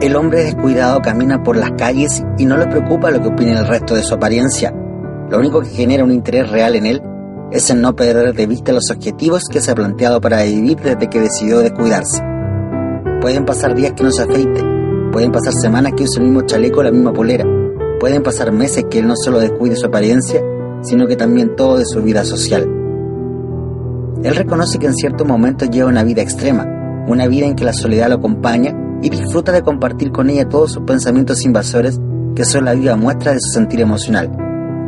El hombre descuidado camina por las calles y no le preocupa lo que opine el resto de su apariencia. Lo único que genera un interés real en él es el no perder de vista los objetivos que se ha planteado para vivir desde que decidió descuidarse. Pueden pasar días que no se afeite, pueden pasar semanas que use el mismo chaleco o la misma polera, pueden pasar meses que él no solo descuide su apariencia, sino que también todo de su vida social. Él reconoce que en ciertos momentos lleva una vida extrema, una vida en que la soledad lo acompaña y disfruta de compartir con ella todos sus pensamientos invasores que son la viva muestra de su sentir emocional.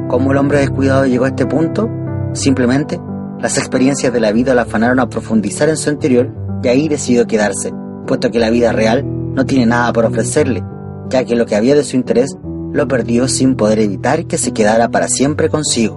¿Cómo el hombre descuidado llegó a este punto? Simplemente, las experiencias de la vida lo afanaron a profundizar en su interior y ahí decidió quedarse, puesto que la vida real no tiene nada por ofrecerle, ya que lo que había de su interés lo perdió sin poder evitar que se quedara para siempre consigo.